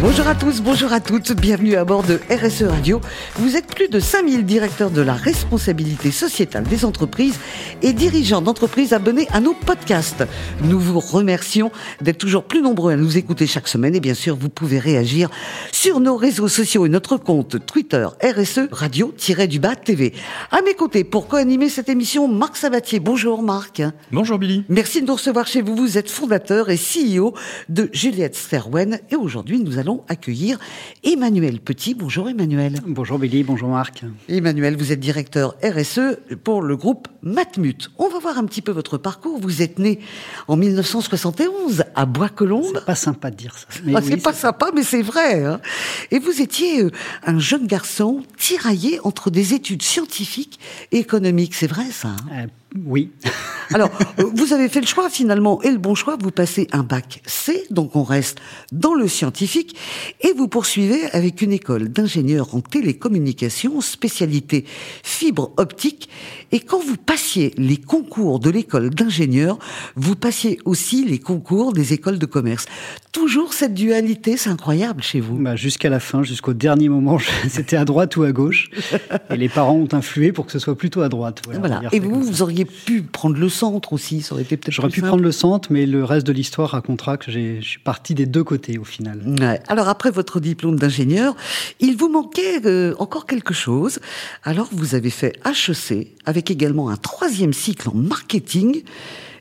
Bonjour à tous, bonjour à toutes, bienvenue à bord de RSE Radio. Vous êtes plus de 5000 directeurs de la responsabilité sociétale des entreprises et dirigeants d'entreprises abonnés à nos podcasts. Nous vous remercions d'être toujours plus nombreux à nous écouter chaque semaine et bien sûr vous pouvez réagir sur nos réseaux sociaux et notre compte Twitter RSE Radio-du-Bas TV. À mes côtés pour co-animer cette émission, Marc Sabatier. Bonjour Marc. Bonjour Billy. Merci de nous recevoir chez vous. Vous êtes fondateur et CEO de Juliette Sterwen et aujourd'hui nous allons accueillir Emmanuel Petit. Bonjour Emmanuel. Bonjour Billy, bonjour Marc. Emmanuel, vous êtes directeur RSE pour le groupe Matmut. On va voir un petit peu votre parcours. Vous êtes né en 1971 à Bois-Colombes. C'est pas sympa de dire ça. Ah, c'est pas sympa, mais c'est vrai. Hein. Et vous étiez euh, un jeune garçon tiraillé entre des études scientifiques et économiques. C'est vrai ça hein? Euh, oui. Alors, vous avez fait le choix finalement, et le bon choix, vous passez un bac C, donc on reste dans le scientifique, et vous poursuivez avec une école d'ingénieur en télécommunications, spécialité fibre optique, et quand vous passiez les concours de l'école d'ingénieur, vous passiez aussi les concours des écoles de commerce. Toujours cette dualité, c'est incroyable chez vous. Bah, jusqu'à la fin, jusqu'au dernier moment, c'était à droite ou à gauche, et les parents ont influé pour que ce soit plutôt à droite. Voilà. Et vous, vous auriez pu prendre le centre aussi, ça aurait été peut-être J'aurais pu prendre le centre, mais le reste de l'histoire racontera que je suis parti des deux côtés au final. Alors après votre diplôme d'ingénieur, il vous manquait euh, encore quelque chose. Alors vous avez fait HEC avec également un troisième cycle en marketing.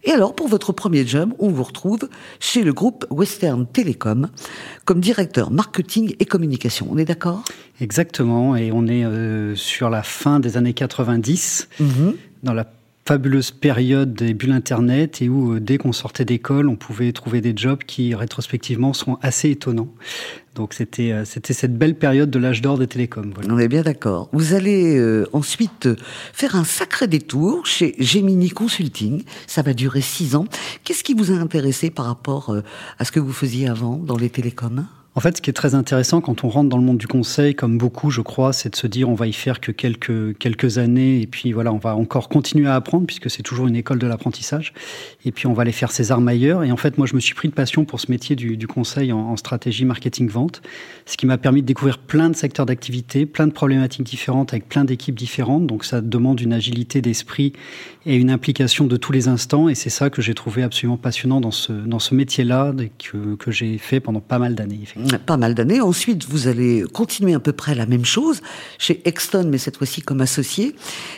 Et alors, pour votre premier job, on vous retrouve chez le groupe Western Telecom comme directeur marketing et communication. On est d'accord? Exactement. Et on est euh, sur la fin des années 90, mhm. dans la fabuleuse période des bulles Internet et où, euh, dès qu'on sortait d'école, on pouvait trouver des jobs qui, rétrospectivement, sont assez étonnants. Donc, c'était euh, c'était cette belle période de l'âge d'or des télécoms. On est bien d'accord. Vous allez euh, ensuite faire un sacré détour chez Gemini Consulting. Ça va durer six ans. Qu'est-ce qui vous a intéressé par rapport à ce que vous faisiez avant dans les télécoms? En fait, ce qui est très intéressant quand on rentre dans le monde du conseil, comme beaucoup, je crois, c'est de se dire on va y faire que quelques, quelques années et puis voilà, on va encore continuer à apprendre puisque c'est toujours une école de l'apprentissage. Et puis on va aller faire ses armes ailleurs. Et en fait, moi, je me suis pris de passion pour ce métier du, du conseil en, stratégie marketing vente, ce qui m'a permis de découvrir plein de secteurs d'activité, plein de problématiques différentes avec plein d'équipes différentes. Donc ça demande une agilité d'esprit et une implication de tous les instants. Et c'est ça que j'ai trouvé absolument passionnant dans ce, dans ce métier-là que, que j'ai fait pendant pas mal d'années pas mal d'années. Ensuite, vous allez continuer à peu près la même chose chez Exton, mais cette fois-ci comme associé.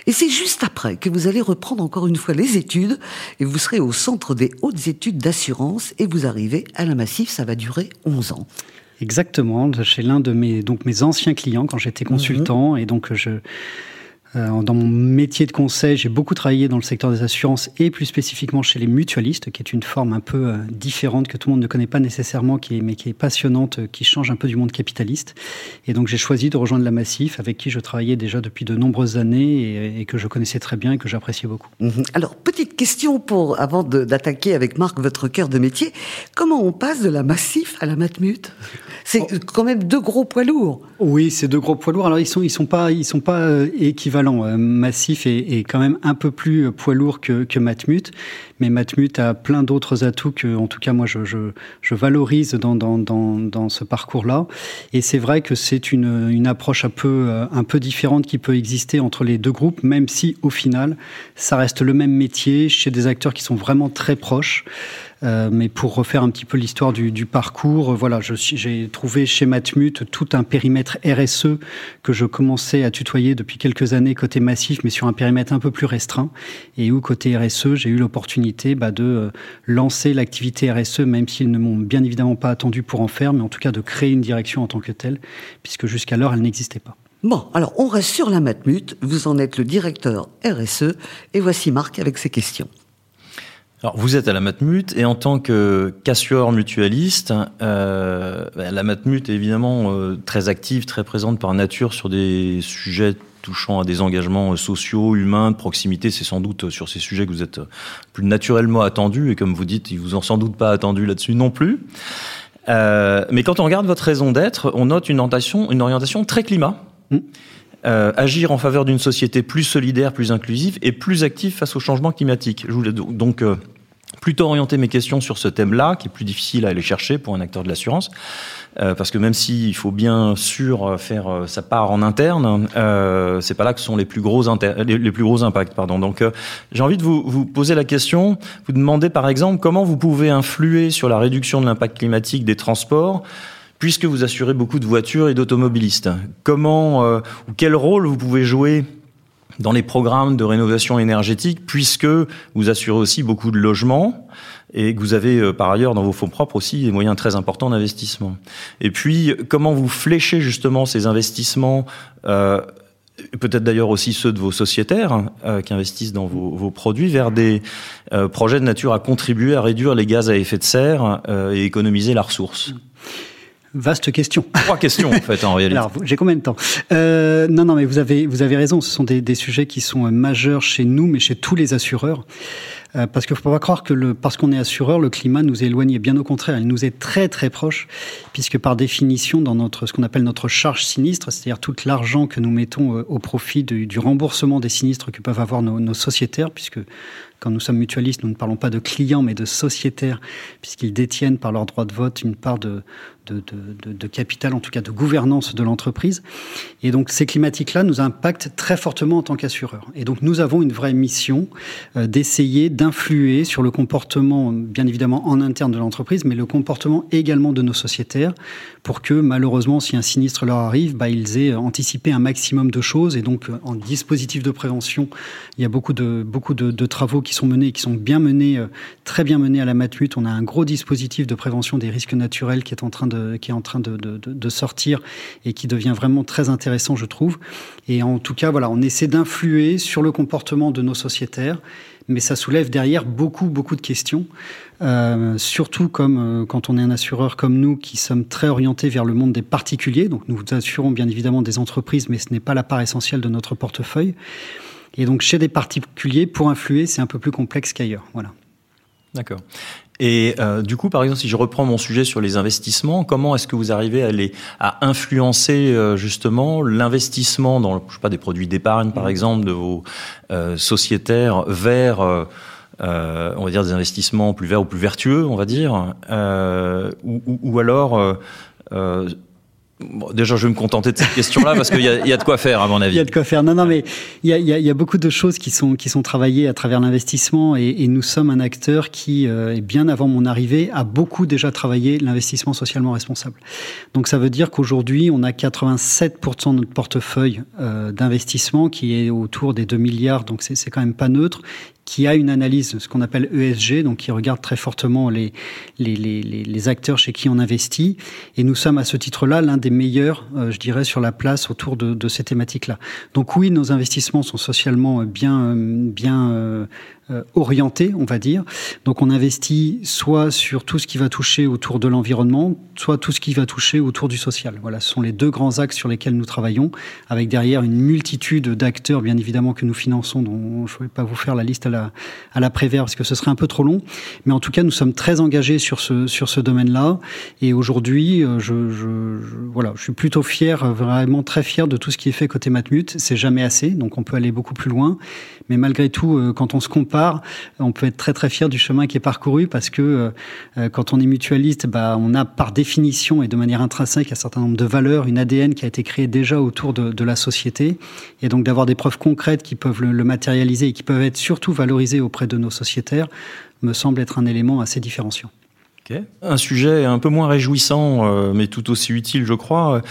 Et c'est juste après que vous allez reprendre encore une fois les études et vous serez au centre des hautes études d'assurance et vous arrivez à la Massif. Ça va durer 11 ans. Exactement, chez l'un de mes donc mes anciens clients quand j'étais consultant mhm. et donc je dans mon métier de conseil, j'ai beaucoup travaillé dans le secteur des assurances et plus spécifiquement chez les mutualistes, qui est une forme un peu euh, différente que tout le monde ne connaît pas nécessairement, qui est, mais qui est passionnante, qui change un peu du monde capitaliste. Et donc j'ai choisi de rejoindre la Massif, avec qui je travaillais déjà depuis de nombreuses années et, que je connaissais très bien et que j'appréciais beaucoup. Mhm. Alors petite question pour avant d'attaquer avec Marc votre cœur de métier, comment on passe de la Massif à la Matmut? C'est oh. quand même deux gros poids lourds. Oui, c'est deux gros poids lourds. Alors ils sont ils sont pas ils sont pas euh, équivalents euh, Massif est, quand même un peu plus poids lourd que, Matmut, mais Matmut a plein d'autres atouts que, en tout cas, moi, je, valorise dans, ce parcours-là. Et c'est vrai que c'est une, approche euh, un peu différente qui peut exister entre les deux groupes, même si, au final, ça reste le même métier chez des acteurs qui sont vraiment très proches. Euh, mais pour refaire un petit peu l'histoire du, parcours, euh, voilà, j'ai trouvé chez Matmut tout un périmètre RSE que je commençais à tutoyer depuis quelques années côté massif, mais sur un périmètre un peu plus restreint, et où côté RSE, j'ai eu l'opportunité bah, de euh, lancer l'activité RSE, même s'ils ne m'ont bien évidemment pas attendu pour en faire, mais en tout cas de créer une direction en tant que telle, puisque jusqu'alors elle n'existait pas. Bon, alors on reste sur la Matmut, vous en êtes le directeur RSE, et voici Marc avec ses questions. Alors, vous êtes à la Matmut et en tant que casseur mutualiste, euh, bah, la Matmut est évidemment euh, très active, très présente par nature sur des sujets touchant à des engagements euh, sociaux, humains, de proximité. C'est sans doute sur ces sujets que vous êtes plus naturellement attendu et comme vous dites, ils vous ont sans doute pas attendu là-dessus non plus. mais quand on regarde votre raison d'être, on note une orientation, une orientation très climat. Mmh. Euh, agir en faveur d'une société plus solidaire, plus inclusive et plus active face au changement climatique. Je voulais donc euh, plutôt orienter mes questions sur ce thème-là, qui est plus difficile à aller chercher pour un acteur de l'assurance, euh, parce que même s'il faut bien sûr faire sa part en interne, euh, c'est pas là que sont les plus gros les, plus gros impacts. Donc, j'ai envie de vous, vous poser la question, vous demander par exemple comment vous pouvez influer sur la réduction de l'impact climatique des transports puisque vous assurez beaucoup de voitures et d'automobilistes. Comment euh, ou quel rôle vous pouvez jouer dans les programmes de rénovation énergétique, puisque vous assurez aussi beaucoup de logements et que vous avez euh, par ailleurs dans vos fonds propres aussi des moyens très importants d'investissement. Et puis, comment vous fléchez justement ces investissements euh, peut-être d'ailleurs aussi ceux de vos sociétaires qui investissent dans vos, produits vers des projets de nature à contribuer à réduire les gaz à effet de serre et économiser la ressource? Vaste question. Trois questions en fait en réalité. Alors j'ai combien de temps? Euh, Non non mais vous avez vous avez raison. Ce sont des, des sujets qui sont euh, majeurs chez nous, mais chez tous les assureurs. Euh, parce qu'il ne faut pas croire que le, parce qu'on est assureur, le climat nous éloigne. Bien au contraire, il nous est très très proche, puisque par définition, dans notre ce qu'on appelle notre charge sinistre, c'est-à-dire tout l'argent que nous mettons au profit du, du, remboursement des sinistres que peuvent avoir nos, nos sociétaires, puisque quand nous sommes mutualistes, nous ne parlons pas de clients, mais de sociétaires, puisqu'ils détiennent par leur droit de vote une part de, capital, en tout cas de gouvernance de l'entreprise. Et donc ces climatiques-là nous impactent très fortement en tant qu'assureurs. Et donc nous avons une vraie mission euh, d'essayer d'influer sur le comportement, bien évidemment en interne de l'entreprise, mais le comportement également de nos sociétaires, pour que malheureusement, si un sinistre leur arrive, bah, ils aient anticipé un maximum de choses. Et donc en dispositif de prévention, il y a beaucoup de travaux qui sont menés, qui sont bien menés, euh, très bien menés à la Matmut. On a un gros dispositif de prévention des risques naturels qui est en train de, qui est en train de sortir et qui devient vraiment très intéressant, je trouve. Et en tout cas, voilà, on essaie d'influer sur le comportement de nos sociétaires mais ça soulève derrière beaucoup, beaucoup de questions, euh, surtout comme euh, quand on est un assureur comme nous qui sommes très orientés vers le monde des particuliers. Donc nous assurons bien évidemment des entreprises, mais ce n'est pas la part essentielle de notre portefeuille. Et donc chez des particuliers, pour influer, c'est un peu plus complexe qu'ailleurs. Voilà. D'accord. Et euh, du coup, par exemple, si je reprends mon sujet sur les investissements, comment est-ce que vous arrivez à, les, à influencer euh, justement l'investissement dans, je sais pas, des produits d'épargne, par mmh. exemple, de vos euh, sociétaires vers, on va dire, des investissements plus verts ou plus vertueux, on va dire, ou, ou, ou, alors Bon, déjà, je vais me contenter de cette question-là parce qu'il y, y, a de quoi faire, à mon avis. Il y a de quoi faire. Non, non, mais il y a, y a, beaucoup de choses qui sont qui sont travaillées à travers l'investissement et, et, nous sommes un acteur qui, euh, bien avant mon arrivée, a beaucoup déjà travaillé l'investissement socialement responsable. Donc, ça veut dire qu'aujourd'hui, on a 87% de notre portefeuille euh, d'investissement qui est autour des 2 milliards. Donc, c'est quand même pas neutre qui a une analyse, ce qu'on appelle ESG, donc qui regarde très fortement les, les, les, les, acteurs chez qui on investit. Et nous sommes à ce titre-là l'un des meilleurs, euh, je dirais, sur la place autour de, de ces thématiques-là. Donc oui, nos investissements sont socialement bien, bien euh, euh, orienté, on va dire. Donc on investit soit sur tout ce qui va toucher autour de l'environnement, soit tout ce qui va toucher autour du social. Voilà, ce sont les deux grands axes sur lesquels nous travaillons, avec derrière une multitude d'acteurs, bien évidemment, que nous finançons, dont je ne vais pas vous faire la liste à la, à la Prévert, parce que ce serait un peu trop long. Mais en tout cas, nous sommes très engagés sur ce, sur ce domaine-là. Et aujourd'hui, euh, je, je, voilà, je suis plutôt fier, vraiment très fier de tout ce qui est fait côté Matmut. C'est jamais assez, donc on peut aller beaucoup plus loin. Mais malgré tout, euh, quand on se compare, on peut être très très fier du chemin qui est parcouru parce que euh, euh, quand on est mutualiste, bah, on a par définition et de manière intrinsèque un certain nombre de valeurs, une ADN qui a été créée déjà autour de, la société. Et donc d'avoir des preuves concrètes qui peuvent le, le matérialiser et qui peuvent être surtout valorisées auprès de nos sociétaires me semble être un élément assez différenciant. Okay. Un sujet un peu moins réjouissant, euh, mais tout aussi utile, je crois.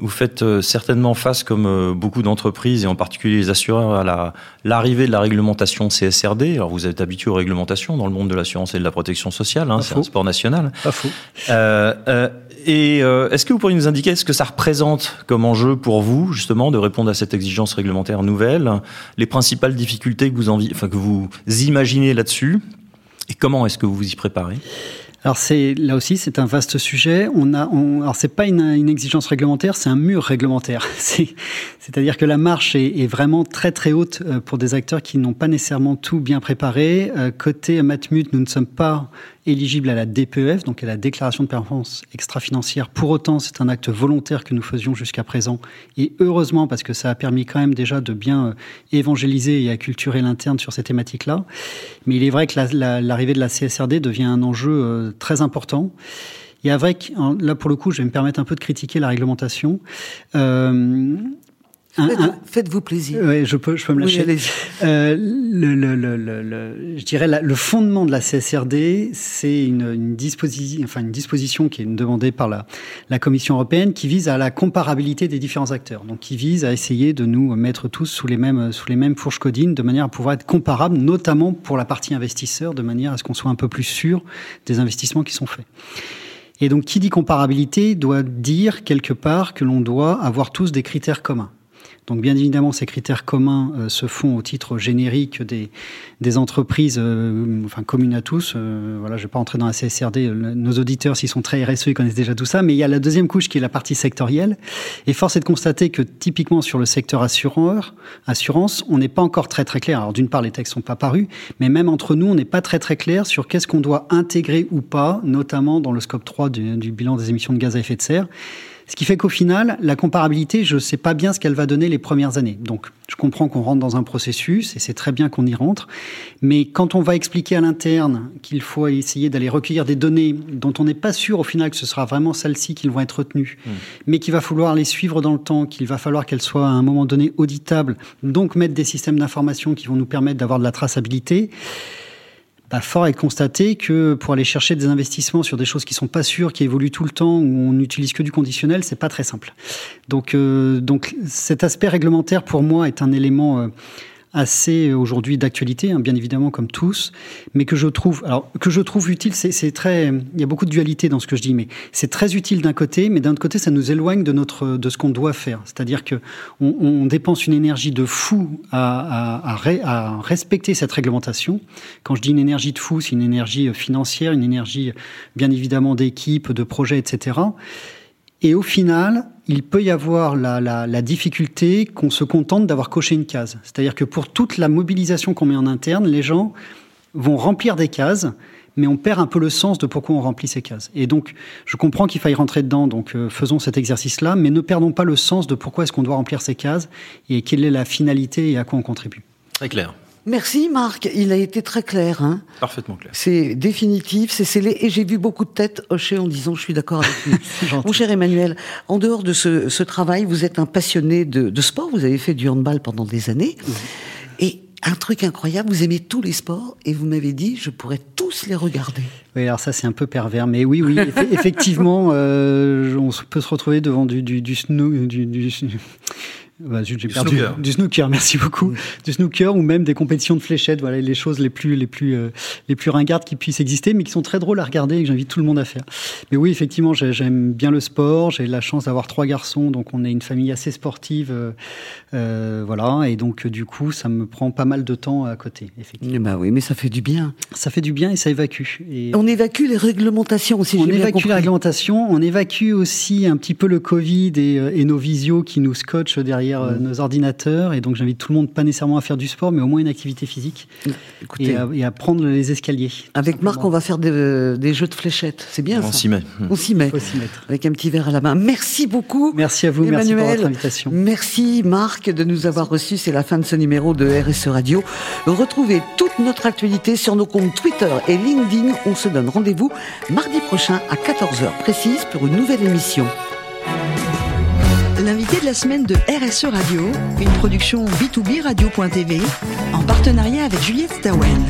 Vous faites euh, certainement face, comme euh, beaucoup d'entreprises, et en particulier les assureurs, à l'arrivée de la réglementation CSRD. Alors, vous êtes habitué aux réglementations dans le monde de l'assurance et de la protection sociale. Hein, c'est un sport national. Pas faux. Euh, et est-ce que vous pourriez nous indiquer ce que ça représente comme enjeu pour vous, justement, de répondre à cette exigence réglementaire nouvelle, les principales difficultés que vous, envie, enfin, que vous imaginez là-dessus, et comment est-ce que vous vous y préparez? Alors c'est là aussi c'est un vaste sujet. On a, on, alors c'est pas une, une, exigence réglementaire, c'est un mur réglementaire. C'est-à-dire que la marche est, est, vraiment très très haute euh, pour des acteurs qui n'ont pas nécessairement tout bien préparé. Euh, côté Matmut, nous ne sommes pas éligibles à la DPEF, donc à la déclaration de performance extra-financière. Pour autant, c'est un acte volontaire que nous faisions jusqu'à présent. Et heureusement, parce que ça a permis quand même déjà de bien euh, évangéliser et acculturer l'interne sur ces thématiques-là. Mais il est vrai que l'arrivée de la CSRD devient un enjeu euh, très important. Et avec, là pour le coup, je vais me permettre un peu de critiquer la réglementation. Euh, Faites-vous plaisir. Oui, je peux, je peux me lâcher. euh, le, le, le, le, je dirais le fondement de la CSRD, c'est une, une, disposition, enfin une disposition qui est demandée par la, la Commission européenne, qui vise à la comparabilité des différents acteurs. Donc, qui vise à essayer de nous mettre tous sous les mêmes, sous les mêmes fourches codines, de manière à pouvoir être comparables, notamment pour la partie investisseur, de manière à ce qu'on soit un peu plus sûr des investissements qui sont faits. Et donc, qui dit comparabilité doit dire quelque part que l'on doit avoir tous des critères communs. Donc bien évidemment, ces critères communs euh, se font au titre générique des, entreprises, euh, enfin communes à tous. Euh, voilà, je vais pas entrer dans la CSRD. Nos auditeurs, s'ils sont très RSE, ils connaissent déjà tout ça. Mais il y a la deuxième couche qui est la partie sectorielle. Et force est de constater que typiquement sur le secteur assureur, assurance, on n'est pas encore très très clair. Alors d'une part, les textes sont pas parus, mais même entre nous, on n'est pas très très clair sur qu'est-ce qu'on doit intégrer ou pas, notamment dans le scope 3 du, du bilan des émissions de gaz à effet de serre. Ce qui fait qu'au final, la comparabilité, je ne sais pas bien ce qu'elle va donner les premières années. Donc, je comprends qu'on rentre dans un processus et c'est très bien qu'on y rentre. Mais quand on va expliquer à l'interne qu'il faut essayer d'aller recueillir des données dont on n'est pas sûr au final que ce sera vraiment celles-ci qui vont être retenues, mmh. mais qu'il va falloir les suivre dans le temps, qu'il va falloir qu'elles soient à un moment donné auditables, donc mettre des systèmes d'information qui vont nous permettre d'avoir de la traçabilité, bah, fort est de constater que pour aller chercher des investissements sur des choses qui sont pas sûres, qui évoluent tout le temps, où on n'utilise que du conditionnel, c'est pas très simple. Donc, euh, donc cet aspect réglementaire pour moi est un élément euh, assez aujourd'hui d'actualité, hein, bien évidemment comme tous, mais que je trouve, alors que je trouve utile, c'est très, il y a beaucoup de dualité dans ce que je dis, mais c'est très utile d'un côté, mais d'un autre côté, ça nous éloigne de notre, de ce qu'on doit faire. C'est-à-dire que on, on, dépense une énergie de fou à, à, à, à, respecter cette réglementation. Quand je dis une énergie de fou, c'est une énergie financière, une énergie bien évidemment d'équipe, de projet, etc. Et au final, il peut y avoir la, la, difficulté qu'on se contente d'avoir coché une case. C'est-à-dire que pour toute la mobilisation qu'on met en interne, les gens vont remplir des cases, mais on perd un peu le sens de pourquoi on remplit ces cases. Et donc, je comprends qu'il faille rentrer dedans, donc euh, faisons cet exercice-là, mais ne perdons pas le sens de pourquoi est-ce qu'on doit remplir ces cases et quelle est la finalité et à quoi on contribue. Très clair. Merci Marc, il a été très clair. Hein Parfaitement clair. C'est définitif, c'est scellé, et j'ai vu beaucoup de têtes hocher en disant je suis d'accord avec lui. Mon cher Emmanuel, en dehors de ce, ce, travail, vous êtes un passionné de, de, sport, vous avez fait du handball pendant des années, mmh. et un truc incroyable, vous aimez tous les sports, et vous m'avez dit je pourrais tous les regarder. Oui, alors ça c'est un peu pervers, mais oui, oui, effectivement, euh, on peut se retrouver devant du, du, du, snow, du, du bah, j'ai perdu snooker. du snooker, merci beaucoup, mmh. du snooker ou même des compétitions de fléchettes, voilà les choses les plus les plus euh, les plus ringardes qui puissent exister, mais qui sont très drôles à regarder et que j'invite tout le monde à faire. Mais oui, effectivement, j'aime bien le sport. J'ai la chance d'avoir trois garçons, donc on est une famille assez sportive, euh, euh, voilà, et donc du coup, ça me prend pas mal de temps à côté. Effectivement. Bah oui, mais ça fait du bien. Ça fait du bien et ça évacue. Et on évacue les réglementations aussi. On évacue les réglementations, on évacue aussi un petit peu le Covid et, et nos visios qui nous scotchent derrière derrière mmh. nos ordinateurs. Et donc, j'invite tout le monde, pas nécessairement à faire du sport, mais au moins une activité physique. Écoutez, et, à, et, à, prendre les escaliers. Avec Marc, on va faire des, des jeux de fléchettes. C'est bien on ça. s'y met. On s'y met. Avec un petit verre à la main. Merci beaucoup. Merci à vous. Emmanuel. Merci pour votre invitation. Merci Marc de nous avoir reçus. C'est la fin de ce numéro de RSE Radio. Retrouvez toute notre actualité sur nos comptes Twitter et LinkedIn. On se donne rendez-vous mardi prochain à 14h précise pour une nouvelle émission. De la semaine de RSE Radio, une production B2B Radio.tv en partenariat avec Juliette Stawen.